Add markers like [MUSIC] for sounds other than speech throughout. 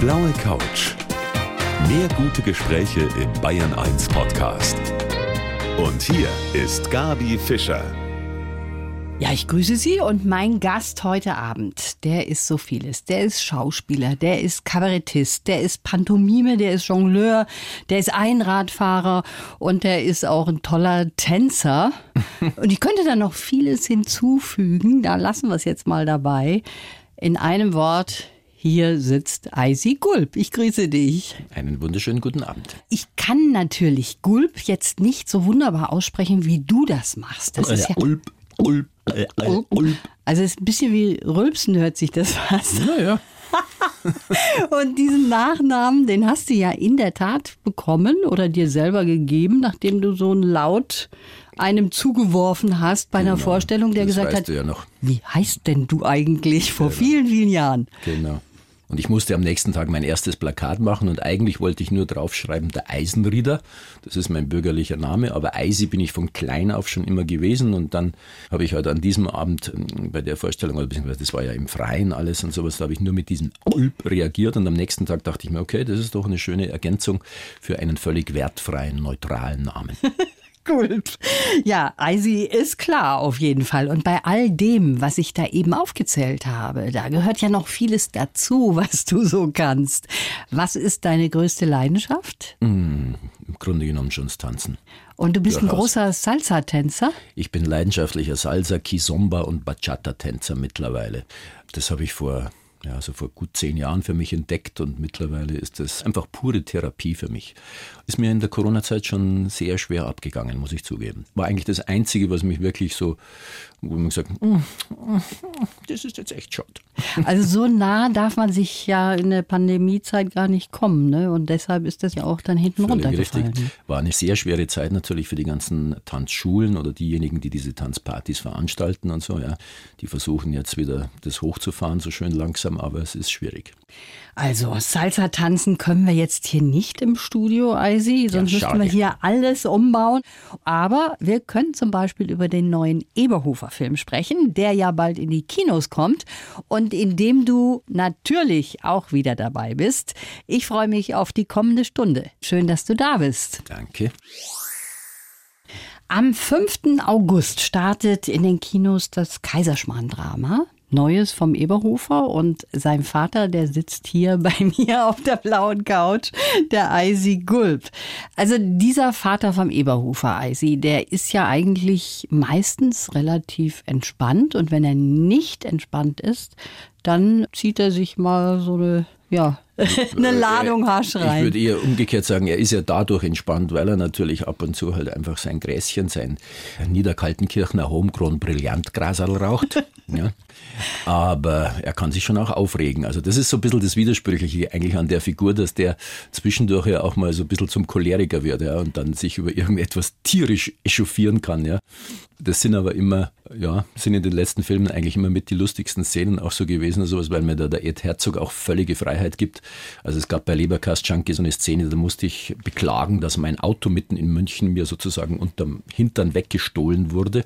blaue Couch. Mehr gute Gespräche im Bayern 1 Podcast. Und hier ist Gabi Fischer. Ja, ich grüße Sie und mein Gast heute Abend, der ist so vieles. Der ist Schauspieler, der ist Kabarettist, der ist Pantomime, der ist Jongleur, der ist Einradfahrer und der ist auch ein toller Tänzer. [LAUGHS] Und ich könnte da noch vieles hinzufügen, da lassen wir es jetzt mal dabei. In einem Wort, hier sitzt Eisi Gulp. Ich grüße dich. Einen wunderschönen guten Abend. Ich kann natürlich Gulp jetzt nicht so wunderbar aussprechen, wie du das machst. Das ist ja Ulp, Ulp, äh, äh, Ulp. Also es ist ein bisschen wie Rülpsen hört sich das fast. Ja, ja. [LAUGHS] Und diesen Nachnamen, den hast du ja in der Tat bekommen oder dir selber gegeben, nachdem du so ein Laut einem zugeworfen hast bei einer Genau. Vorstellung, der Das gesagt hat, ja wie heißt denn du eigentlich vor vielen, vielen Jahren? Genau. Und ich musste am nächsten Tag mein erstes Plakat machen und eigentlich wollte ich nur draufschreiben, der Eisenrieder. Das ist mein bürgerlicher Name, aber Eisi bin ich von klein auf schon immer gewesen und dann habe ich halt an diesem Abend ähm, bei der Vorstellung, oder beziehungsweise das war ja im Freien alles und sowas, da habe ich nur mit diesem Ulp reagiert und am nächsten Tag dachte ich mir, okay, das ist doch eine schöne Ergänzung für einen völlig wertfreien, neutralen Namen. [LAUGHS] Gulp. Ja, Eisi ist klar auf jeden Fall. Und bei all dem, was ich da eben aufgezählt habe, da gehört ja noch vieles dazu, [LAUGHS] was du so kannst. Was ist deine größte Leidenschaft? Im Grunde genommen schon das Tanzen. Und du bist ein Durchaus. großer Salsa-Tänzer. Ich bin leidenschaftlicher Salsa, Kizomba und Bachata-Tänzer mittlerweile. Das habe ich vor, ja, also vor gut zehn Jahren für mich entdeckt und mittlerweile ist das einfach pure Therapie für mich. Ist mir in der Corona-Zeit schon sehr schwer abgegangen, muss ich zugeben. War eigentlich das Einzige, was mich wirklich so, wo man gesagt, "Mm, mm, das ist jetzt echt schade. Also so nah darf man sich ja in der Pandemiezeit gar nicht kommen. Ne? Und deshalb ist das ja auch dann hinten Völlig runtergefallen. richtig. War eine sehr schwere Zeit natürlich für die ganzen Tanzschulen oder diejenigen, die diese Tanzpartys veranstalten und so. Ja, die versuchen jetzt wieder das hochzufahren, so schön langsam, aber es ist schwierig. Also Salsa tanzen können wir jetzt hier nicht im Studio, Eisi, sonst müssten schade. wir hier alles umbauen. Aber wir können zum Beispiel über den neuen Eberhofer-Film sprechen, der ja bald in die Kinos kommt und in dem du natürlich auch wieder dabei bist. Ich freue mich auf die kommende Stunde. Schön, dass du da bist. Danke. Am 5. August startet in den Kinos das Kaiserschmarrn-Drama. Neues vom Eberhofer und sein Vater, der sitzt hier [LAUGHS] bei mir auf der blauen Couch, der Eisi Gulp. Also dieser Vater vom Eberhofer, Eisi, der ist ja eigentlich meistens relativ entspannt und wenn er nicht entspannt ist, dann zieht er sich mal so eine, ja, [LAUGHS] eine Ladung Hasch Ich rein. würde eher umgekehrt sagen, er ist ja dadurch entspannt, weil er natürlich ab und zu halt einfach sein Gräschen, sein Niederkaltenkirchner Homegrown Brillantgrasal raucht. [LAUGHS] ja. Aber er kann sich schon auch aufregen. Also das ist so ein bisschen das Widersprüchliche eigentlich an der Figur, dass der zwischendurch ja auch mal so ein bisschen zum Choleriker wird ja, und dann sich über irgendetwas tierisch echauffieren kann. Ja. Das sind aber immer, ja, sind in den letzten Filmen eigentlich immer mit die lustigsten Szenen auch so gewesen, und sowas, weil mir da der Ed Herzog auch völlige Freiheit gibt. Also es gab bei Leberkast Junkie so eine Szene, da musste ich beklagen, dass mein Auto mitten in München mir sozusagen unterm Hintern weggestohlen wurde.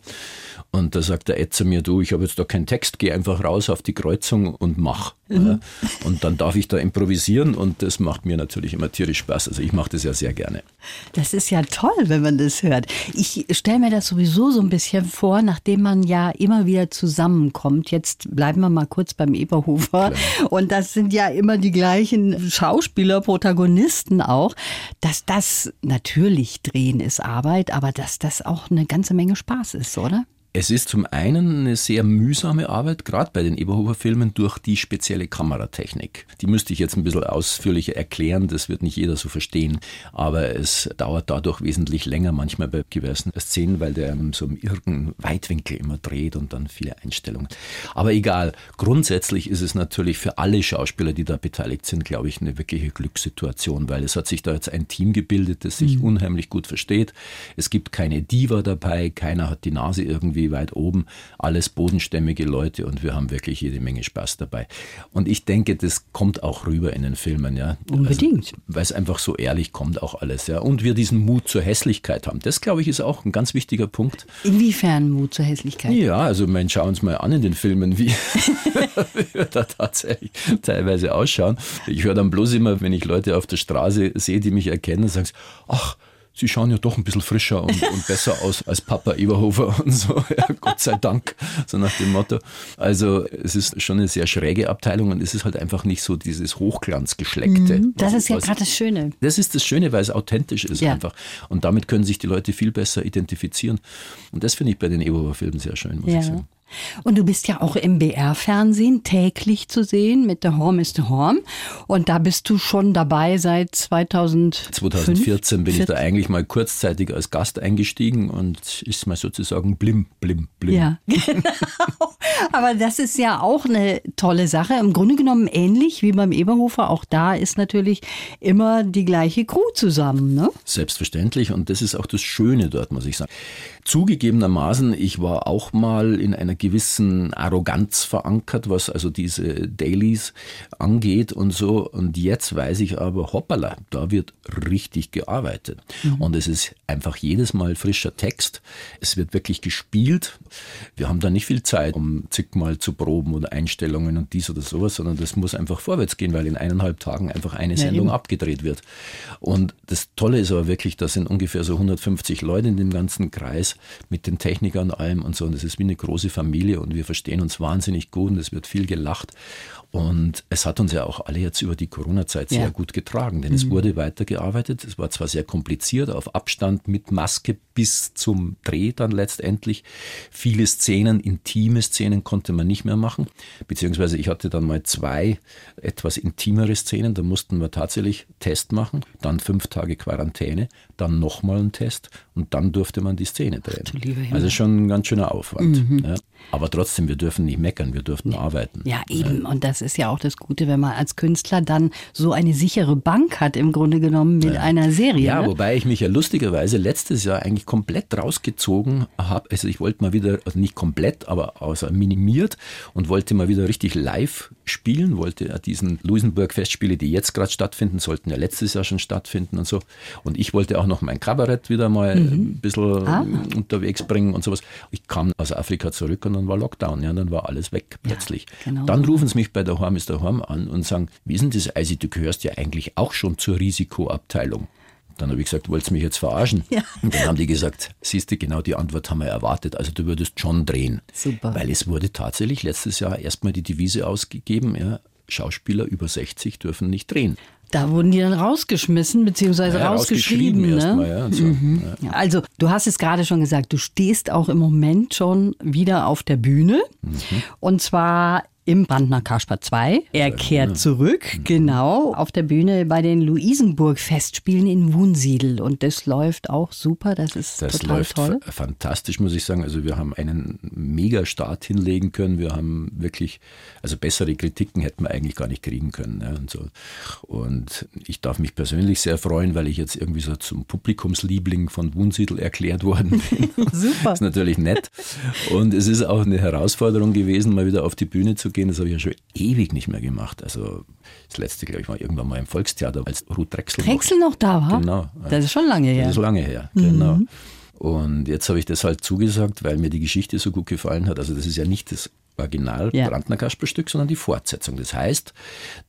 Und da sagt der Ed zu mir, du, ich habe jetzt da keinen Text, geh einfach raus auf die Kreuzung und mach. Ja. Und dann darf ich da improvisieren und das macht mir natürlich immer tierisch Spaß. Also ich mache das ja sehr gerne. Das ist ja toll, wenn man das hört. Ich stelle mir das sowieso so ein bisschen vor, nachdem man ja immer wieder zusammenkommt. Jetzt bleiben wir mal kurz beim Eberhofer. Und das sind ja immer die gleichen Schauspieler, Protagonisten auch. Dass das natürlich drehen ist Arbeit, aber dass das auch eine ganze Menge Spaß ist, oder? Es ist zum einen eine sehr mühsame Arbeit, gerade bei den Eberhofer-Filmen, durch die spezielle Kameratechnik. Die müsste ich jetzt ein bisschen ausführlicher erklären, das wird nicht jeder so verstehen, aber es dauert dadurch wesentlich länger, manchmal bei gewissen Szenen, weil der so im irren Weitwinkel immer dreht und dann viele Einstellungen. Aber egal, grundsätzlich ist es natürlich für alle Schauspieler, die da beteiligt sind, glaube ich, eine wirkliche Glückssituation, weil es hat sich da jetzt ein Team gebildet, das sich unheimlich gut versteht. Es gibt keine Diva dabei, keiner hat die Nase irgendwie wie weit oben, alles bodenstämmige Leute und wir haben wirklich jede Menge Spaß dabei. Und ich denke, das kommt auch rüber in den Filmen, ja. Unbedingt. Also, Weil es einfach so ehrlich kommt auch alles, ja. Und wir diesen Mut zur Hässlichkeit haben. Das, glaube ich, ist auch ein ganz wichtiger Punkt. Inwiefern Mut zur Hässlichkeit? Ja, also man schauen uns mal an in den Filmen, wie [LAUGHS] [LAUGHS] wir da tatsächlich teilweise ausschauen. Ich höre dann bloß immer, wenn ich Leute auf der Straße sehe, die mich erkennen, sagen sie, ach, Sie schauen ja doch ein bisschen frischer und, und besser aus als Papa Eberhofer und so. [LAUGHS] Ja, Gott sei Dank, so nach dem Motto. Also es ist schon eine sehr schräge Abteilung und es ist halt einfach nicht so dieses Hochglanzgeschleckte. Mhm, das was- ist ja gerade das Schöne. das ist das Schöne, weil es authentisch ist Ja. einfach. Und damit können sich die Leute viel besser identifizieren. Und das finde ich bei den Eberhofer-Filmen sehr schön, muss ich Ja. sagen. Und du bist ja auch im BR-Fernsehen täglich zu sehen mit der Horm ist der Horm. Und da bist du schon dabei seit 2000 2014 bin ich da eigentlich mal kurzzeitig als Gast eingestiegen und ist mal sozusagen blim, blim, blim. Ja, [LAUGHS] genau. Aber das ist ja auch eine tolle Sache. Im Grunde genommen ähnlich wie beim Eberhofer. Auch da ist natürlich immer die gleiche Crew zusammen. Ne? Selbstverständlich und das ist auch das Schöne dort, muss ich sagen. Zugegebenermaßen, ich war auch mal in einer gewissen Arroganz verankert, was also diese Dailies angeht und so. Und jetzt weiß ich aber, hoppala, da wird richtig gearbeitet. Und es ist einfach jedes Mal frischer Text. Es wird wirklich gespielt. Wir haben da nicht viel Zeit, um zigmal zu proben oder Einstellungen und dies oder sowas, sondern das muss einfach vorwärts gehen, weil in eineinhalb Tagen einfach eine Sendung eben. abgedreht wird. Und das Tolle ist aber wirklich, da sind ungefähr so 150 Leute in dem ganzen Kreis mit den Technikern und allem und so. Und das ist wie eine große Familie und wir verstehen uns wahnsinnig gut und es wird viel gelacht. Und es hat uns ja auch alle jetzt über die Corona-Zeit sehr Ja. gut getragen, denn es wurde weitergearbeitet. Es war zwar sehr kompliziert, auf Abstand mit Maske bis zum Dreh dann letztendlich. Viele Szenen, intime Szenen konnte man nicht mehr machen. Beziehungsweise ich hatte dann mal zwei etwas intimere Szenen. Da mussten wir tatsächlich Test machen, dann fünf Tage Quarantäne, dann nochmal einen Test und dann durfte man die Szene drehen. Mhm. Also schon ein ganz schöner Aufwand. Ja. Aber trotzdem, wir dürfen nicht meckern, wir durften arbeiten. Ja, eben. Und das ist ja auch das Gute, wenn man als Künstler dann so eine sichere Bank hat, im Grunde genommen mit einer Serie. Ja, ne? wobei ich mich ja lustigerweise letztes Jahr eigentlich komplett rausgezogen habe. Also ich wollte mal wieder, also nicht komplett, aber außer minimiert und wollte mal wieder richtig live spielen, wollte ja diesen Luisenburg-Festspiele, die jetzt gerade stattfinden, sollten ja letztes Jahr schon stattfinden und so. Und ich wollte auch noch mein Kabarett wieder mal ein bisschen Ah. unterwegs bringen und sowas. Ich kam aus Afrika zurück und dann war Lockdown, ja, dann war alles weg plötzlich. genau. Dann rufen sie mich bei der Horm ist der Horm an und sagen, wie ist denn das, Eisi, du gehörst ja eigentlich auch schon zur Risikoabteilung. Dann habe ich gesagt, wolltest du mich jetzt verarschen? Ja. Und dann haben die gesagt, siehst du, genau die Antwort haben wir erwartet. Also du würdest schon drehen. Super. Weil es wurde tatsächlich letztes Jahr erstmal die Devise ausgegeben, ja, Schauspieler über 60 dürfen nicht drehen. Da wurden die dann rausgeschmissen, beziehungsweise Ja, rausgeschrieben. ne? erstmal, ja, so. Ja. Ja, Also, du hast es gerade schon gesagt, du stehst auch im Moment schon wieder auf der Bühne. Mhm. Und zwar im Brandner Kasper 2. Er kehrt zurück, Mhm. genau, auf der Bühne bei den Luisenburg-Festspielen in Wunsiedel. Und das läuft auch super, das ist Das total läuft toll. fa- fantastisch, muss ich sagen. Also wir haben einen mega Start hinlegen können. Wir haben wirklich, also bessere Kritiken hätten wir eigentlich gar nicht kriegen können. Ja, und, so. und ich darf mich persönlich sehr freuen, weil ich jetzt irgendwie so zum Publikumsliebling von Wunsiedel erklärt worden bin. [LAUGHS] [LAUGHS] Super. Das ist natürlich nett. Und es ist auch eine Herausforderung gewesen, mal wieder auf die Bühne zu gehen. Das habe ich ja schon ewig nicht mehr gemacht. Also das letzte, glaube ich, war irgendwann mal im Volkstheater, als Ruth Drechsel noch Drechsel noch da war? Genau. Das ist schon lange her. das ist lange her, genau. Und jetzt habe ich das halt zugesagt, weil mir die Geschichte so gut gefallen hat. Also das ist ja nicht das Original Ja. Brandner Kasper-Stück, sondern die Fortsetzung. Das heißt,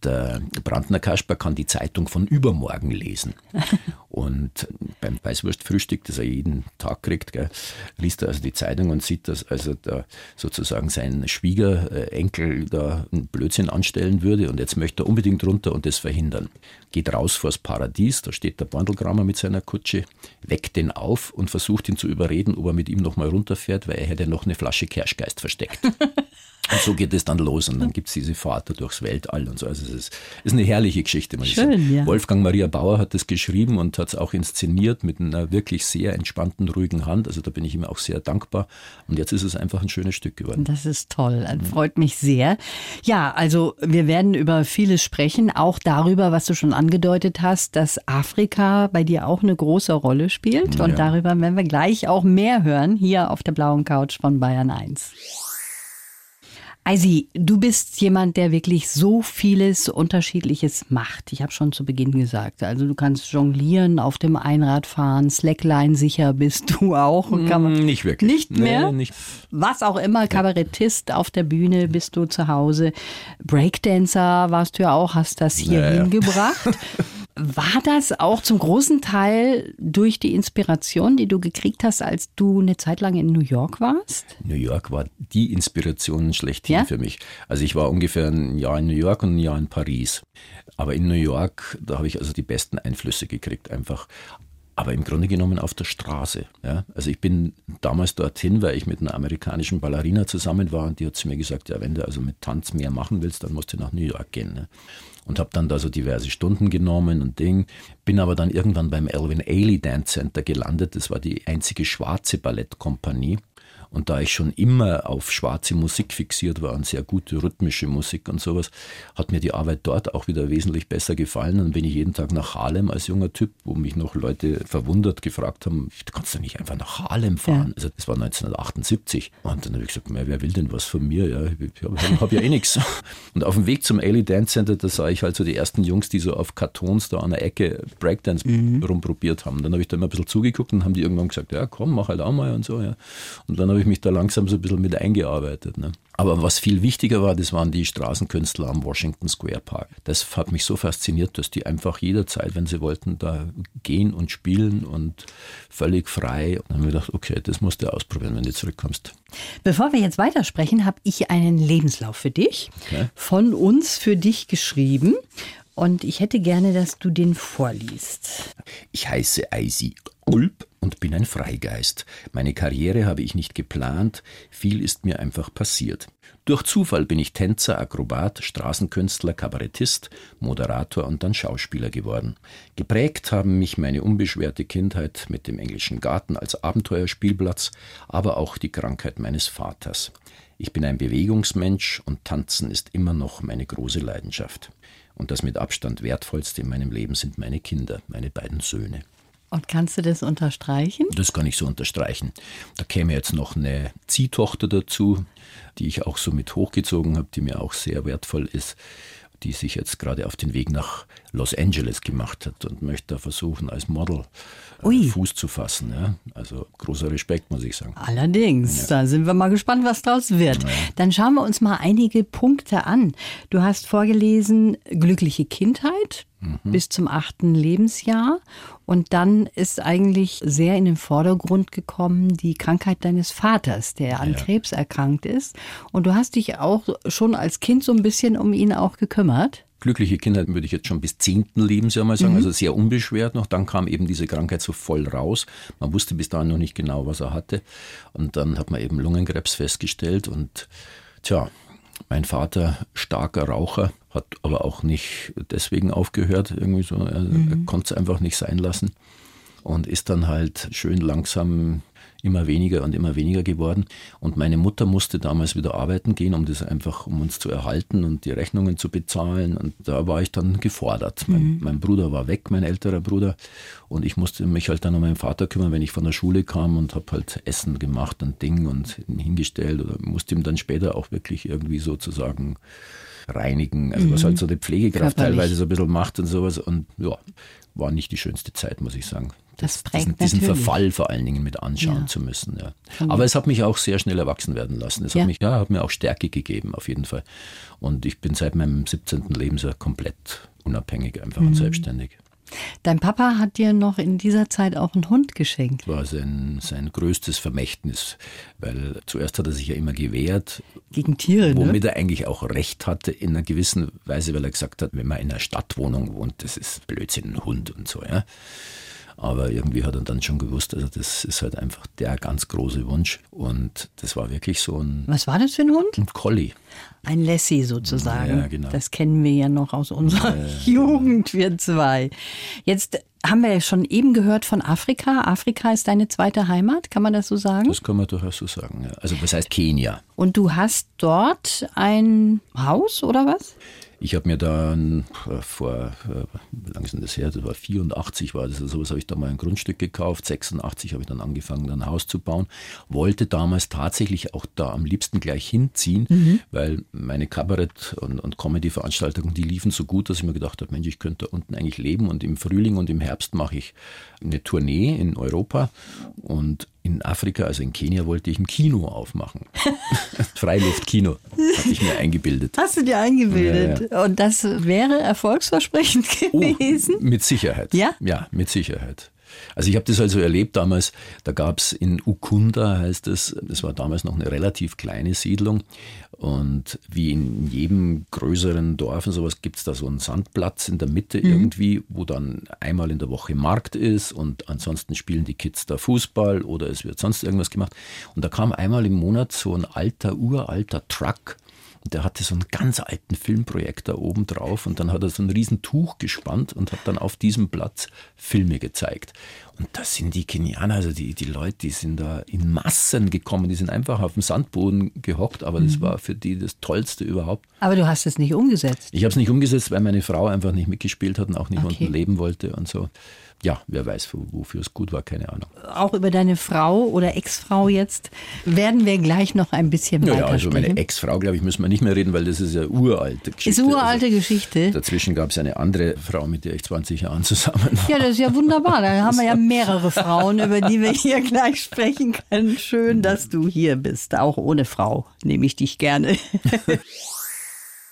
der Brandner Kasper kann die Zeitung von übermorgen lesen. [LAUGHS] Und beim Weißwurstfrühstück, das er jeden Tag kriegt, gell, liest er also die Zeitung und sieht, dass also da sozusagen sein Schwiegerenkel da einen Blödsinn anstellen würde und jetzt möchte er unbedingt runter und das verhindern. Geht raus vors Paradies, da steht der Bandelgrammer mit seiner Kutsche, weckt den auf und versucht ihn zu überreden, ob er mit ihm nochmal runterfährt, weil er hätte noch eine Flasche Kerschgeist versteckt. [LAUGHS] Und so geht es dann los und dann gibt es diese Fahrt durchs Weltall und so. Also es ist, ist eine herrliche Geschichte, muss Schön. Ja. Wolfgang Maria Bauer hat das geschrieben und hat es auch inszeniert mit einer wirklich sehr entspannten, ruhigen Hand. Also da bin ich ihm auch sehr dankbar. Und jetzt ist es einfach ein schönes Stück geworden. Das ist toll, das freut mich sehr. Ja, also wir werden über vieles sprechen, auch darüber, was du schon angedeutet hast, dass Afrika bei dir auch eine große Rolle spielt. Und Ja. darüber werden wir gleich auch mehr hören, hier auf der blauen Couch von Bayern 1. Eisi, du bist jemand, der wirklich so vieles Unterschiedliches macht. Ich habe schon zu Beginn gesagt. Also du kannst jonglieren, auf dem Einrad fahren, Slackline sicher bist du auch. Kann man Mm, Nicht wirklich. Nicht mehr? Nee, nicht. was auch immer, Kabarettist auf der Bühne bist du zu Hause. Breakdancer warst du ja auch, hast das hier Ja, ja. hingebracht. [LAUGHS] War das auch zum großen Teil durch die Inspiration, die du gekriegt hast, als du eine Zeit lang in New York warst? New York war die Inspiration schlechthin Ja? für mich. Also ich war ungefähr ein Jahr in New York und ein Jahr in Paris. Aber in New York, da habe ich also die besten Einflüsse gekriegt, einfach. Aber im Grunde genommen auf der Straße. Ja? Also ich bin damals dorthin, weil ich mit einer amerikanischen Ballerina zusammen war und die hat zu mir gesagt, ja, wenn du also mit Tanz mehr machen willst, dann musst du nach New York gehen. Ne? Und habe dann da so diverse Stunden genommen und Ding. Bin aber dann irgendwann beim Elvin Ailey Dance Center gelandet. Das war die einzige schwarze Ballettkompanie. Und da ich schon immer auf schwarze Musik fixiert war und sehr gute rhythmische Musik und sowas, hat mir die Arbeit dort auch wieder wesentlich besser gefallen. Dann bin ich jeden Tag nach Harlem als junger Typ, wo mich noch Leute verwundert gefragt haben, du kannst doch nicht einfach nach Harlem fahren. Also das war 1978. Und dann habe ich gesagt, "Mei, wer will denn was von mir? Ja, ich habe hab ja eh nichts. [LAUGHS] Und auf dem Weg zum Ailey Dance Center, da sah ich halt so die ersten Jungs, die so auf Kartons da an der Ecke Breakdance rumprobiert haben. Dann habe ich da immer ein bisschen zugeguckt und haben die irgendwann gesagt, ja komm, mach halt auch mal und so. Ja. Und dann habe ich mich da langsam so ein bisschen mit eingearbeitet. Ne. Aber was viel wichtiger war, das waren die Straßenkünstler am Washington Square Park. Das hat mich so fasziniert, dass die einfach jederzeit, wenn sie wollten, da gehen und spielen und völlig frei. Und dann habe ich gedacht, okay, das musst du ausprobieren, wenn du zurückkommst. Bevor wir jetzt weitersprechen, habe ich einen Lebenslauf für dich, Okay. von uns für dich geschrieben. Und ich hätte gerne, dass du den vorliest. Ich heiße Eisi Ulp und bin ein Freigeist. Meine Karriere habe ich nicht geplant, viel ist mir einfach passiert. Durch Zufall bin ich Tänzer, Akrobat, Straßenkünstler, Kabarettist, Moderator und dann Schauspieler geworden. Geprägt haben mich meine unbeschwerte Kindheit mit dem englischen Garten als Abenteuerspielplatz, aber auch die Krankheit meines Vaters. Ich bin ein Bewegungsmensch und Tanzen ist immer noch meine große Leidenschaft. Und das mit Abstand wertvollste in meinem Leben sind meine Kinder, meine beiden Söhne. Und kannst du das unterstreichen? Das kann ich so unterstreichen. Da käme jetzt noch eine Ziehtochter dazu, die ich auch so mit hochgezogen habe, die mir auch sehr wertvoll ist, die sich jetzt gerade auf den Weg nach Los Angeles gemacht hat und möchte da versuchen, als Model äh, Ui. Fuß zu fassen. Ja? Also großer Respekt, muss ich sagen. Allerdings, da sind wir mal gespannt, was draus wird. Dann schauen wir uns mal einige Punkte an. Du hast vorgelesen, glückliche Kindheit bis zum achten Lebensjahr. Und dann ist eigentlich sehr in den Vordergrund gekommen die Krankheit deines Vaters, der an Krebs erkrankt ist. Und du hast dich auch schon als Kind so ein bisschen um ihn auch gekümmert. glückliche Kindheit würde ich jetzt schon bis zehnten Lebensjahr mal sagen, also sehr unbeschwert noch. Dann kam eben diese Krankheit so voll raus. Man wusste bis dahin noch nicht genau, was er hatte. Und dann hat man eben Lungenkrebs festgestellt. Und tja, mein Vater, starker Raucher, hat aber auch nicht deswegen aufgehört. Irgendwie so, er, er konnte es einfach nicht sein lassen. Und ist dann halt schön langsam immer weniger und immer weniger geworden. Und meine Mutter musste damals wieder arbeiten gehen, um das einfach, um uns zu erhalten und die Rechnungen zu bezahlen. Und da war ich dann gefordert. Mein, mein Bruder war weg, mein älterer Bruder. Und ich musste mich halt dann um meinen Vater kümmern, wenn ich von der Schule kam und habe halt Essen gemacht und Ding und hingestellt oder musste ihm dann später auch wirklich irgendwie sozusagen reinigen. Also was halt so die Pflegekraft Körperlich. teilweise so ein bisschen macht und sowas. Und ja, war nicht die schönste Zeit, muss ich sagen. Das prägt diesen, diesen. Verfall vor allen Dingen mit anschauen Ja. zu müssen. Ja. Aber es hat mich auch sehr schnell erwachsen werden lassen. Es Ja. hat, mich, ja, hat mir auch Stärke gegeben, auf jeden Fall. Und ich bin seit meinem 17. Lebensjahr komplett unabhängig einfach Mhm. und selbstständig. Dein Papa hat dir noch in dieser Zeit auch einen Hund geschenkt. war sein, sein größtes Vermächtnis, weil zuerst hat er sich ja immer gewehrt, Gegen Tiere, ne? womit er eigentlich auch recht hatte in einer gewissen Weise, weil er gesagt hat, wenn man in einer Stadtwohnung wohnt, das ist Blödsinn, ein Hund und so, ja. Aber irgendwie hat er dann schon gewusst, also das ist halt einfach der ganz große Wunsch. Und das war wirklich so ein. Was war das für ein Hund? Ein Collie. Ein Lassie sozusagen. Ja, genau. Das kennen wir ja noch aus unserer Jugend, wir zwei. Jetzt haben wir ja schon eben gehört von Afrika. Afrika ist deine zweite Heimat, kann man das so sagen? Das kann man durchaus so sagen. Ja. Also was heißt Kenia? Und du hast dort ein Haus oder was? Ich habe mir dann äh, vor, äh, wie lange ist denn das her? Das war 84 war das, also sowas habe ich da mal ein Grundstück gekauft. 86 habe ich dann angefangen, dann ein Haus zu bauen. Wollte damals tatsächlich auch da am liebsten gleich hinziehen, mhm. weil meine Kabarett- und, und Comedy-Veranstaltungen, die liefen so gut, dass ich mir gedacht habe, Mensch, ich könnte da unten eigentlich leben. Und im Frühling und im Herbst mache ich eine Tournee in Europa und in Afrika, also in Kenia, wollte ich ein Kino aufmachen. [LAUGHS] Freiluftkino, hatte ich mir eingebildet. Hast du dir eingebildet? Ja, ja. Und das wäre erfolgsversprechend oh, gewesen? Oh, mit Sicherheit. Ja? Ja, mit Sicherheit. Also ich habe das also erlebt damals, da gab es in Ukunda, heißt es, das war damals noch eine relativ kleine Siedlung und wie in jedem größeren Dorf und sowas gibt es da so einen Sandplatz in der Mitte mhm. irgendwie, wo dann einmal in der Woche Markt ist und ansonsten spielen die Kids da Fußball oder es wird sonst irgendwas gemacht. Und da kam einmal im Monat so ein alter, uralter Truck der hatte so einen ganz alten Filmprojektor oben drauf und dann hat er so ein riesen Tuch gespannt und hat dann auf diesem Platz Filme gezeigt. Und das sind die Kenianer, also die, die Leute, die sind da in Massen gekommen, die sind einfach auf dem Sandboden gehockt, aber das mhm. war für die das Tollste überhaupt. Aber du hast es nicht umgesetzt? Ich habe es nicht umgesetzt, weil meine Frau einfach nicht mitgespielt hat und auch nicht okay. unten leben wollte und so ja, wer weiß, wofür es gut war, keine Ahnung. Auch über deine Frau oder Ex-Frau jetzt werden wir gleich noch ein bisschen weiter Ja, also meine Ex-Frau, glaube ich, müssen wir nicht mehr reden, weil das ist ja uralte Geschichte. Ist uralte also, Geschichte. Dazwischen gab es eine andere Frau, mit der ich 20 Jahren zusammen war. Ja, das ist ja wunderbar. Da haben wir ja [LAUGHS] mehrere Frauen, über die wir hier gleich sprechen können. Schön, dass du hier bist. Auch ohne Frau nehme ich dich gerne. [LAUGHS]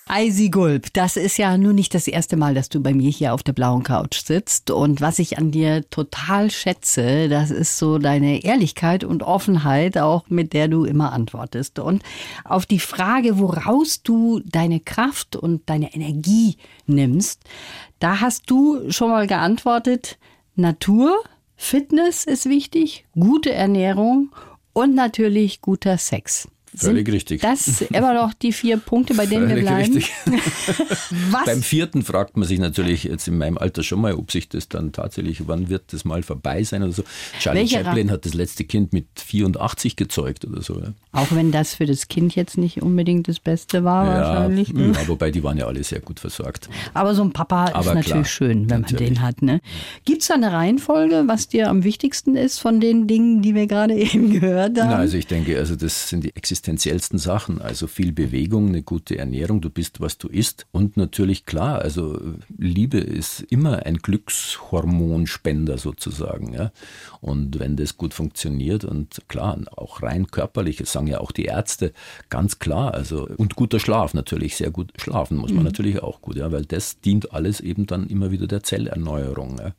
Eisi Gulb, das ist ja nur nicht das erste Mal, dass du bei mir hier auf der blauen Couch sitzt. Und was ich an dir total schätze, das ist so deine Ehrlichkeit und Offenheit, auch mit der du immer antwortest. Und auf die Frage, woraus du deine Kraft und deine Energie nimmst, da hast du schon mal geantwortet, Natur, Fitness ist wichtig, gute Ernährung und natürlich guter Sex. Völlig richtig. Das immer noch die vier Punkte, bei denen Völlig wir bleiben. Richtig. [LAUGHS] Beim vierten fragt man sich natürlich jetzt in meinem Alter schon mal, ob sich das dann tatsächlich, wann wird das mal vorbei sein oder so. Charlie Welche Chaplin hat das letzte Kind mit 84 gezeugt oder so. Ja. Auch wenn das für das Kind jetzt nicht unbedingt das Beste war, ja, wahrscheinlich. Ne? Ja, wobei die waren ja alle sehr gut versorgt. Aber so ein Papa Aber ist natürlich klar, schön, wenn natürlich. man den hat. Ne? Gibt es da eine Reihenfolge, was dir am wichtigsten ist von den Dingen, die wir gerade [LAUGHS] eben gehört haben? Na, also ich denke, also das sind die Existenz existenziellsten Sachen. Also viel Bewegung, eine gute Ernährung, du bist, was du isst. Und natürlich klar, also Liebe ist immer ein Glückshormonspender sozusagen. Ja? Und wenn das gut funktioniert und klar, auch rein körperlich, das sagen ja auch die Ärzte, ganz klar. Also, und guter Schlaf natürlich, sehr gut schlafen muss man mhm. natürlich auch gut, ja, weil das dient alles eben dann immer wieder der Zellerneuerung. Ja?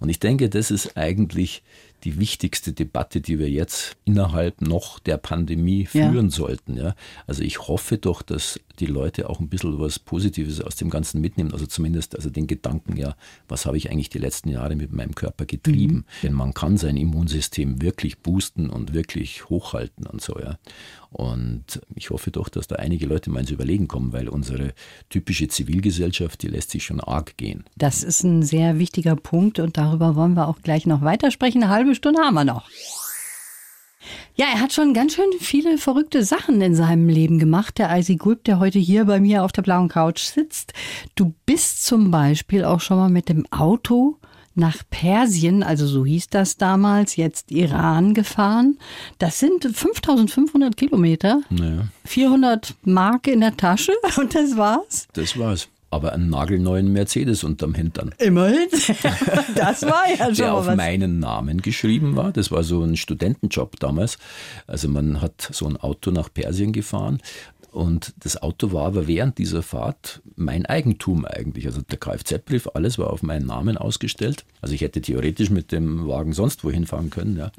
Und ich denke, das ist eigentlich die wichtigste Debatte, die wir jetzt innerhalb noch der Pandemie führen ja. sollten. Ja? Also ich hoffe doch, dass die Leute auch ein bisschen was Positives aus dem Ganzen mitnehmen. Also zumindest also den Gedanken, ja, was habe ich eigentlich die letzten Jahre mit meinem Körper getrieben? Mhm. Denn man kann sein Immunsystem wirklich boosten und wirklich hochhalten und so, ja. Und ich hoffe doch, dass da einige Leute mal ins Überlegen kommen, weil unsere typische Zivilgesellschaft, die lässt sich schon arg gehen. Das ist ein sehr wichtiger Punkt und darüber wollen wir auch gleich noch weitersprechen. Eine halbe Stunde haben wir noch. Ja, er hat schon ganz schön viele verrückte Sachen in seinem Leben gemacht, der Icy Gulp, der heute hier bei mir auf der blauen Couch sitzt. Du bist zum Beispiel auch schon mal mit dem Auto nach Persien, also so hieß das damals, jetzt Iran gefahren. Das sind 5500 Kilometer, naja. 400 Mark in der Tasche [LAUGHS] und das war's. Das war's aber einen nagelneuen Mercedes unterm Hintern. Immerhin. [LAUGHS] Das war ja schon Der auf was. meinen Namen geschrieben war. Das war so ein Studentenjob damals. Also man hat so ein Auto nach Persien gefahren. Und das Auto war aber während dieser Fahrt mein Eigentum eigentlich. Also der Kfz-Brief, alles war auf meinen Namen ausgestellt. Also ich hätte theoretisch mit dem Wagen sonst wohin fahren können. Ja.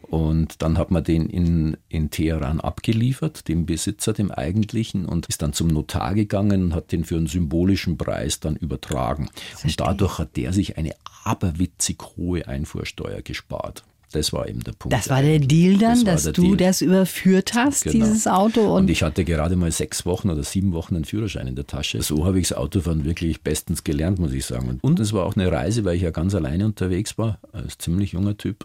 Und dann hat man den in, in Teheran abgeliefert, dem Besitzer, dem eigentlichen, und ist dann zum Notar gegangen und hat den für einen symbolischen Preis dann übertragen. Und dadurch hat der sich eine aberwitzig hohe Einfuhrsteuer gespart. Das war eben der Punkt. Das war der Deal dann, Das dass du Deal. das überführt hast, Genau. dieses Auto. Und, Und ich hatte gerade mal sechs Wochen oder sieben Wochen einen Führerschein in der Tasche. So habe ich das Autofahren wirklich bestens gelernt, muss ich sagen. Und es war auch eine Reise, weil ich ja ganz alleine unterwegs war, als ziemlich junger Typ.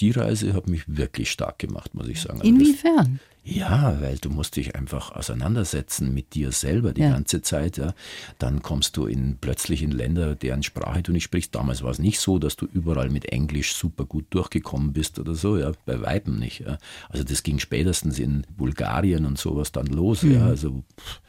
Die Reise hat mich wirklich stark gemacht, muss ich sagen. Also das- inwiefern? ja, weil du musst dich einfach auseinandersetzen mit dir selber die Ja. ganze Zeit. Ja. Dann kommst du in, plötzlich in Länder, deren Sprache du nicht sprichst. Damals war es nicht so, dass du überall mit Englisch super gut durchgekommen bist oder so. Ja. Bei Weitem nicht. Ja. Also das ging spätestens in Bulgarien und sowas dann los. Ja. Also pff.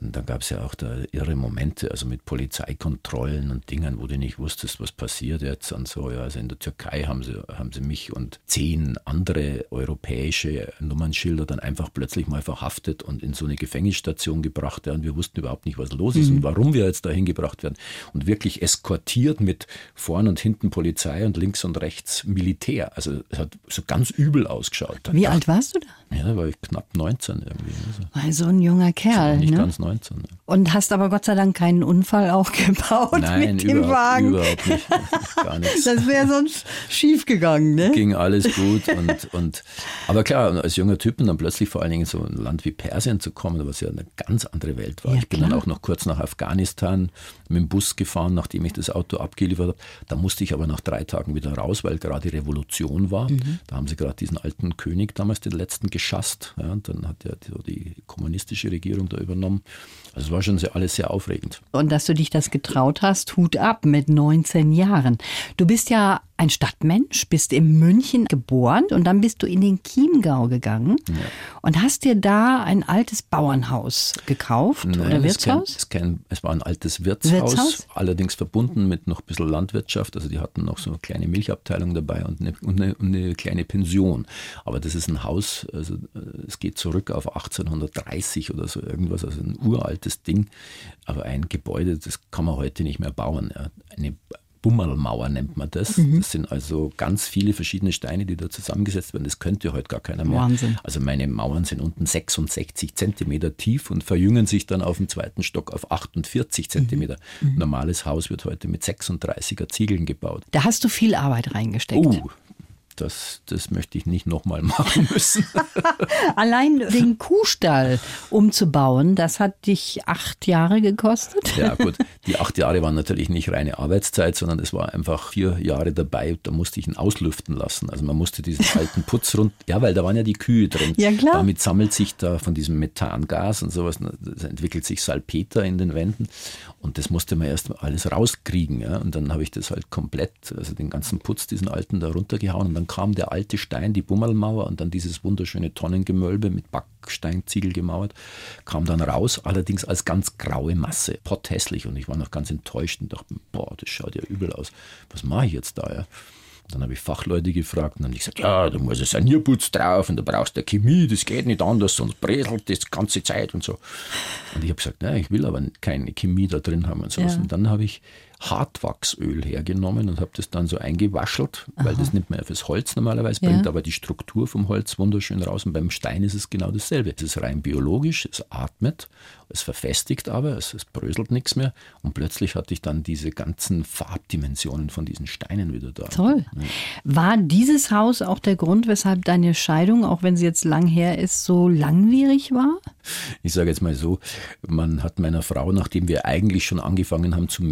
Und dann gab es ja auch da irre Momente, also mit Polizeikontrollen und Dingen, wo du nicht wusstest, was passiert jetzt und so. Ja, also in der Türkei haben sie, haben sie mich und zehn andere europäische Nummernschilder dann einfach plötzlich mal verhaftet und in so eine Gefängnisstation gebracht. Ja, und wir wussten überhaupt nicht, was los ist und warum wir jetzt dahin gebracht werden. Und wirklich eskortiert mit vorn und hinten Polizei und links und rechts Militär. Also es hat so ganz übel ausgeschaut. Wie dachte- alt warst du da? Ja, da war ich knapp 19 irgendwie. Also so ein junger Kerl. nicht Ne? ganz 19. Ne? Und hast aber Gott sei Dank keinen Unfall auch [LAUGHS] gebaut Nein, mit dem Wagen. überhaupt nicht. [LAUGHS] Gar nichts. Das wäre sonst schief gegangen, ne? Ging alles gut und, und aber klar, als junger Typ und dann plötzlich vor allen Dingen in so ein Land wie Persien zu kommen, was ja eine ganz andere Welt war. Ja, ich bin klar. dann auch noch kurz nach Afghanistan mit dem Bus gefahren, nachdem ich das Auto abgeliefert habe. Da musste ich aber nach drei Tagen wieder raus, weil gerade Revolution war. Mhm. Da haben sie gerade diesen alten König damals, den letzten, geschasst. Ja, und dann hat ja die, die kommunistische Regierung da übernommen. Also es war schon sehr, alles sehr aufregend. Und dass du dich das getraut hast, Hut ab mit 19 Jahren. Du bist ja ein Stadtmensch, bist in München geboren und dann bist du in den Chiemgau gegangen und hast dir da ein altes Bauernhaus gekauft oder Nein, es kein, Wirtshaus? es, kein, es war ein altes Wirtshaus, Wirtshaus? allerdings verbunden mit noch ein bisschen Landwirtschaft. Also die hatten noch so eine kleine Milchabteilung dabei und eine, und eine, und eine kleine Pension. Aber das ist ein Haus, also äh, es geht zurück auf 1830 oder so irgendwas, also ein uraltes Ding. Aber ein Gebäude, das kann man heute nicht mehr bauen. Ja. Eine Bummelmauer nennt man das. Mhm. Das sind also ganz viele verschiedene Steine, die da zusammengesetzt werden. Das könnte heute gar keiner mehr. Wahnsinn. Also meine Mauern sind unten 66 Zentimeter tief und verjüngen sich dann auf dem zweiten Stock auf 48 Zentimeter. Mhm. Ein normales Haus wird heute mit 36er Ziegeln gebaut. Da hast du viel Arbeit reingesteckt. Uh, das, das möchte ich nicht nochmal [LAUGHS] machen müssen. [LAUGHS] Allein den Kuhstall umzubauen, das hat dich acht Jahre gekostet. Ja gut, die acht Jahre waren natürlich nicht reine Arbeitszeit, sondern es war einfach vier Jahre dabei. Da musste ich ihn auslüften lassen. Also man musste diesen [LAUGHS] alten Putz rund, ja, weil da waren ja die Kühe drin. Ja, klar. Damit sammelt sich da von diesem Methangas und sowas, das entwickelt sich Salpeter in den Wänden und das musste man erst alles rauskriegen. Ja. Und dann habe ich das halt komplett, also den ganzen Putz, diesen alten da runtergehauen und dann kam der alte Stein, die Bummelmauer und dann dieses wunderschöne Tonnengemölbe mit Backsteinziegel gemauert, kam dann raus, allerdings als ganz graue Masse, potthässlich und ich war noch ganz enttäuscht und dachte, boah, das schaut ja übel aus. Was mache ich jetzt da? Ja? Dann habe ich Fachleute gefragt und dann haben die gesagt, ja, da muss ein Sanierputz drauf und da brauchst du Chemie, das geht nicht anders, sonst bräselt das die ganze Zeit und so. Und ich habe gesagt, nein, ich will aber keine Chemie da drin haben und so. Ja. Und dann habe ich Hartwachsöl hergenommen und habe das dann so eingewaschelt, weil das nimmt man ja fürs Holz normalerweise, Ja. bringt aber die Struktur vom Holz wunderschön raus. Und beim Stein ist es genau dasselbe. Es ist rein biologisch, es atmet, es verfestigt aber, es, es bröselt nichts mehr. Und plötzlich hatte ich dann diese ganzen Farbdimensionen von diesen Steinen wieder da. Toll. War dieses Haus auch der Grund, weshalb deine Scheidung, auch wenn sie jetzt lang her ist, so langwierig war? Ich sage jetzt mal so, man hat meiner Frau, nachdem wir eigentlich schon angefangen haben, zum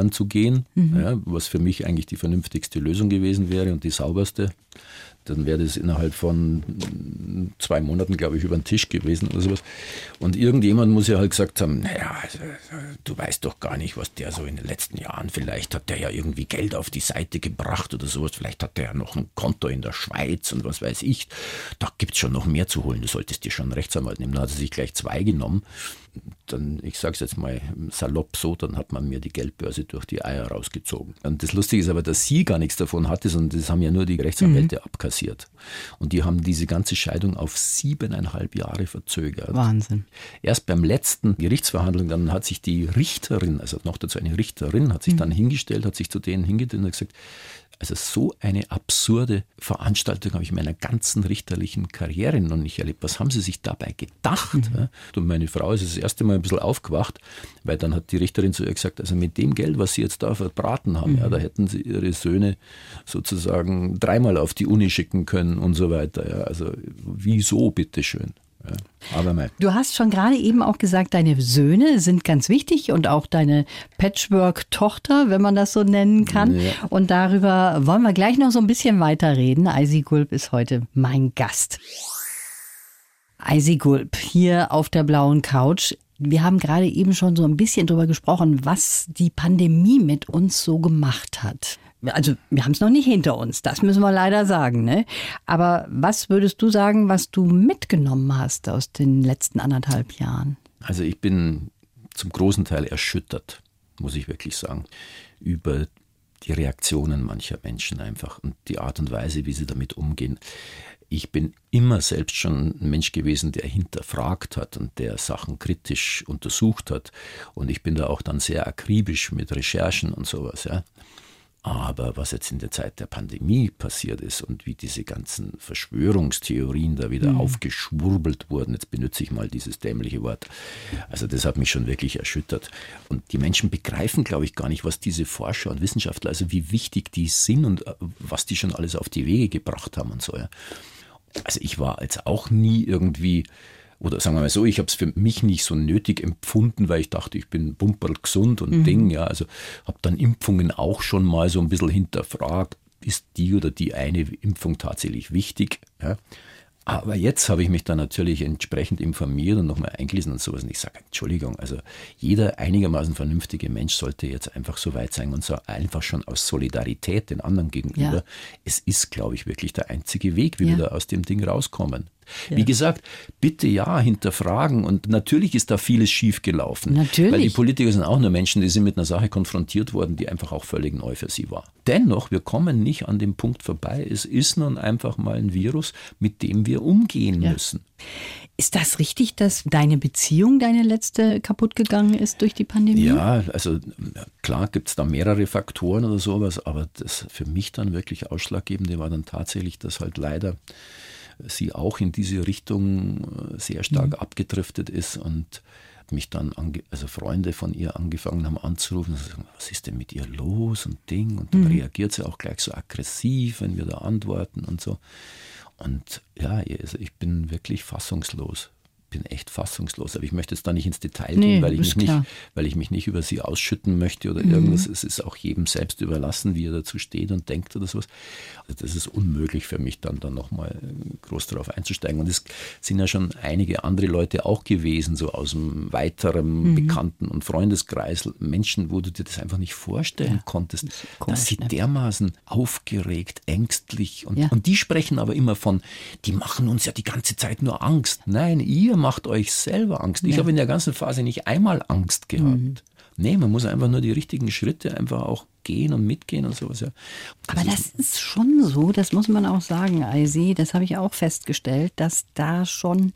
Mediatoren zu gehen, ja, was für mich eigentlich die vernünftigste Lösung gewesen wäre und die sauberste, dann wäre das innerhalb von zwei Monaten, glaube ich, über den Tisch gewesen oder sowas. Und irgendjemand muss ja halt gesagt haben, naja, also, du weißt doch gar nicht, was der so in den letzten Jahren, vielleicht hat der ja irgendwie Geld auf die Seite gebracht oder sowas, vielleicht hat der ja noch ein Konto in der Schweiz und was weiß ich. Da gibt es schon noch mehr zu holen, du solltest dir schon einen Rechtsanwalt nehmen. Dann hat er sich gleich zwei genommen. Dann, ich sage es jetzt mal salopp so, dann hat man mir die Geldbörse durch die Eier rausgezogen. Und das Lustige ist aber, dass sie gar nichts davon hatte, sondern das haben ja nur die Rechtsanwälte abkassiert. Und die haben diese ganze Scheidung auf siebeneinhalb Jahre verzögert. Wahnsinn. Erst beim letzten Gerichtsverhandlung, dann hat sich die Richterin, also noch dazu eine Richterin, hat sich dann hingestellt, hat sich zu denen hingestellt und hat gesagt, Also so eine absurde Veranstaltung habe ich in meiner ganzen richterlichen Karriere noch nicht erlebt. Was haben Sie sich dabei gedacht? Mhm. Und meine Frau ist das erste Mal ein bisschen aufgewacht, weil dann hat die Richterin zu ihr gesagt, also mit dem Geld, was Sie jetzt da verbraten haben, mhm. ja, da hätten Sie Ihre Söhne sozusagen dreimal auf die Uni schicken können und so weiter. Ja. Also wieso, bitteschön? Aber mal. Du hast schon gerade eben auch gesagt, deine Söhne sind ganz wichtig und auch deine Patchwork-Tochter, wenn man das so nennen kann. Ja. Und darüber wollen wir gleich noch so ein bisschen weiterreden. Eisi Gulb ist heute mein Gast. Eisi Gulb hier auf der blauen Couch. Wir haben gerade eben schon so ein bisschen darüber gesprochen, was die Pandemie mit uns so gemacht hat. Also wir haben es noch nicht hinter uns, das müssen wir leider sagen. Ne? Aber was würdest du sagen, was du mitgenommen hast aus den letzten anderthalb Jahren? Also ich bin zum großen Teil erschüttert, muss ich wirklich sagen, über die Reaktionen mancher Menschen einfach und die Art und Weise, wie sie damit umgehen. Ich bin immer selbst schon ein Mensch gewesen, der hinterfragt hat und der Sachen kritisch untersucht hat. Und ich bin da auch dann sehr akribisch mit Recherchen und sowas. Ja. Aber was jetzt in der Zeit der Pandemie passiert ist und wie diese ganzen Verschwörungstheorien da wieder mhm. aufgeschwurbelt wurden, jetzt benutze ich mal dieses dämliche Wort, also das hat mich schon wirklich erschüttert. Und die Menschen begreifen, glaube ich, gar nicht, was diese Forscher und Wissenschaftler, also wie wichtig die sind und äh, was die schon alles auf die Wege gebracht haben und so. Ja. Also ich war jetzt auch nie irgendwie oder sagen wir mal so, ich habe es für mich nicht so nötig empfunden, weil ich dachte, ich bin bumperl gesund und mhm. Ding, ja, also habe dann Impfungen auch schon mal so ein bisschen hinterfragt, ist die oder die eine Impfung tatsächlich wichtig, ja. Aber jetzt habe ich mich dann natürlich entsprechend informiert und nochmal eingelesen und sowas. Und ich sage, Entschuldigung, also jeder einigermaßen vernünftige Mensch sollte jetzt einfach so weit sein und so einfach schon aus Solidarität den anderen gegenüber. Ja. Es ist, glaube ich, wirklich der einzige Weg, wie ja. wir da aus dem Ding rauskommen. Ja. Wie gesagt, bitte ja hinterfragen. Und natürlich ist da vieles schiefgelaufen. Natürlich. Weil die Politiker sind auch nur Menschen, die sind mit einer Sache konfrontiert worden, die einfach auch völlig neu für sie war. Dennoch, wir kommen nicht an dem Punkt vorbei. Es ist nun einfach mal ein Virus, mit dem wir umgehen ja. müssen. Ist das richtig, dass deine Beziehung, deine letzte, kaputt gegangen ist durch die Pandemie? Ja, also klar gibt es da mehrere Faktoren oder sowas, aber das für mich dann wirklich ausschlaggebende war dann tatsächlich, dass halt leider sie auch in diese Richtung äh, sehr stark mhm. abgedriftet ist und mich dann, also Freunde von ihr angefangen haben anzurufen, sagen, was ist denn mit ihr los und Ding und dann mhm. reagiert sie auch gleich so aggressiv, wenn wir da antworten und so. Und ja, also ich bin wirklich fassungslos bin echt fassungslos. Aber ich möchte jetzt da nicht ins Detail nee, gehen, weil ich, mich nicht, weil ich mich nicht über sie ausschütten möchte oder mhm. irgendwas. Es ist auch jedem selbst überlassen, wie er dazu steht und denkt oder sowas. Also das ist unmöglich für mich, dann, dann nochmal groß darauf einzusteigen. Und es sind ja schon einige andere Leute auch gewesen, so aus einem weiteren mhm. Bekannten- und Freundeskreis, Menschen, wo du dir das einfach nicht vorstellen ja, konntest, das dass sie ne? dermaßen aufgeregt, ängstlich und, ja. und die sprechen aber immer von, die machen uns ja die ganze Zeit nur Angst. Nein, ihr macht euch selber Angst. Ich habe in der ganzen Phase nicht einmal Angst gehabt. Mhm. Nee, man muss einfach nur die richtigen Schritte einfach auch gehen und mitgehen und sowas. Ja. Das Aber das ist schon so, das muss man auch sagen, Eisi, das habe ich auch festgestellt, dass da schon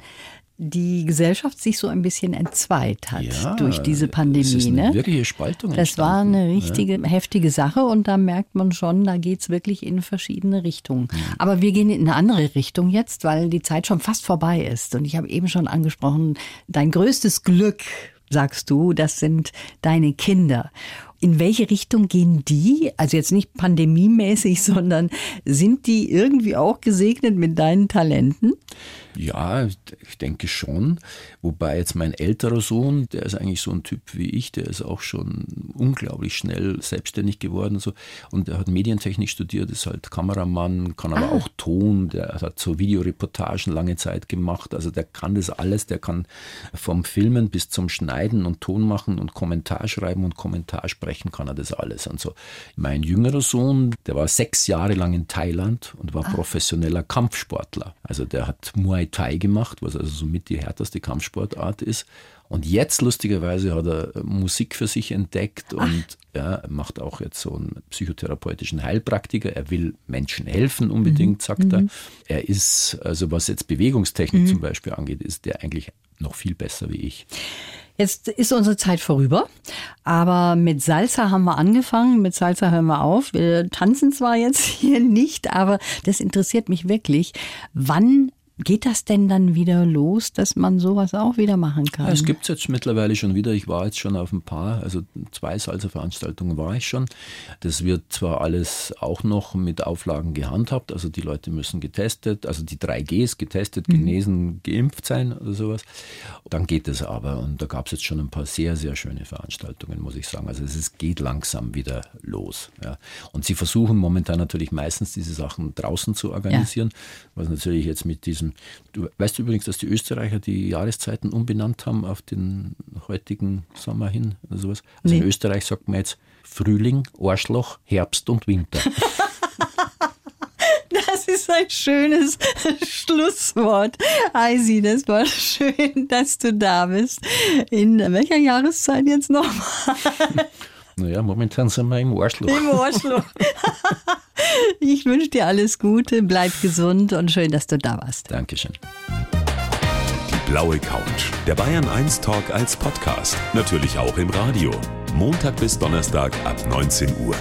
die Gesellschaft sich so ein bisschen entzweit hat ja, durch diese Pandemie. Das ist eine ne? wirkliche Spaltung. Das war eine richtige, ja. heftige Sache und da merkt man schon, da geht es wirklich in verschiedene Richtungen. Mhm. Aber wir gehen in eine andere Richtung jetzt, weil die Zeit schon fast vorbei ist. Und ich habe eben schon angesprochen, dein größtes Glück, sagst du, das sind deine Kinder. In welche Richtung gehen die? Also jetzt nicht pandemiemäßig, [LAUGHS] sondern sind die irgendwie auch gesegnet mit deinen Talenten? Ja, ich denke schon. Wobei jetzt mein älterer Sohn, der ist eigentlich so ein Typ wie ich, der ist auch schon unglaublich schnell selbstständig geworden. Und, so. und er hat Medientechnik studiert, ist halt Kameramann, kann aber ah. auch Ton, der hat so Videoreportagen lange Zeit gemacht. Also der kann das alles, der kann vom Filmen bis zum Schneiden und Ton machen und Kommentar schreiben und Kommentar sprechen, kann er das alles. Und so. Mein jüngerer Sohn, der war sechs Jahre lang in Thailand und war ah. professioneller Kampfsportler. Also der hat Muay Thai gemacht, was also somit die härteste Kampfsportart ist. Und jetzt, lustigerweise, hat er Musik für sich entdeckt und ja, macht auch jetzt so einen psychotherapeutischen Heilpraktiker. Er will Menschen helfen unbedingt, mhm. sagt er. Mhm. Er ist, also was jetzt Bewegungstechnik mhm. zum Beispiel angeht, ist der eigentlich noch viel besser wie ich. Jetzt ist unsere Zeit vorüber, aber mit Salsa haben wir angefangen, mit Salsa hören wir auf. Wir tanzen zwar jetzt [LAUGHS] hier nicht, aber das interessiert mich wirklich. Wann Geht das denn dann wieder los, dass man sowas auch wieder machen kann? Ja, es gibt es jetzt mittlerweile schon wieder. Ich war jetzt schon auf ein paar, also zwei Salsa-Veranstaltungen war ich schon. Das wird zwar alles auch noch mit Auflagen gehandhabt, also die Leute müssen getestet, also die 3Gs getestet, mhm. genesen, geimpft sein oder sowas. Dann geht es aber und da gab es jetzt schon ein paar sehr, sehr schöne Veranstaltungen, muss ich sagen. Also es ist, geht langsam wieder los. Ja. Und sie versuchen momentan natürlich meistens diese Sachen draußen zu organisieren, ja. was natürlich jetzt mit diesem diesem, du weißt übrigens, dass die Österreicher die Jahreszeiten umbenannt haben auf den heutigen Sommer hin oder sowas. Also nee. in Österreich sagt man jetzt Frühling, Arschloch, Herbst und Winter. [LAUGHS] Das ist ein schönes Schlusswort. Heisi, das war schön, dass du da bist. In welcher Jahreszeit jetzt nochmal? [LAUGHS] Naja, momentan sind wir im Arschloch. Im Arschloch. [LAUGHS] Ich wünsche dir alles Gute, bleib gesund und schön, dass du da warst. Dankeschön. Die blaue Couch. Der Bayern 1 Talk als Podcast. Natürlich auch im Radio. Montag bis Donnerstag ab 19 Uhr.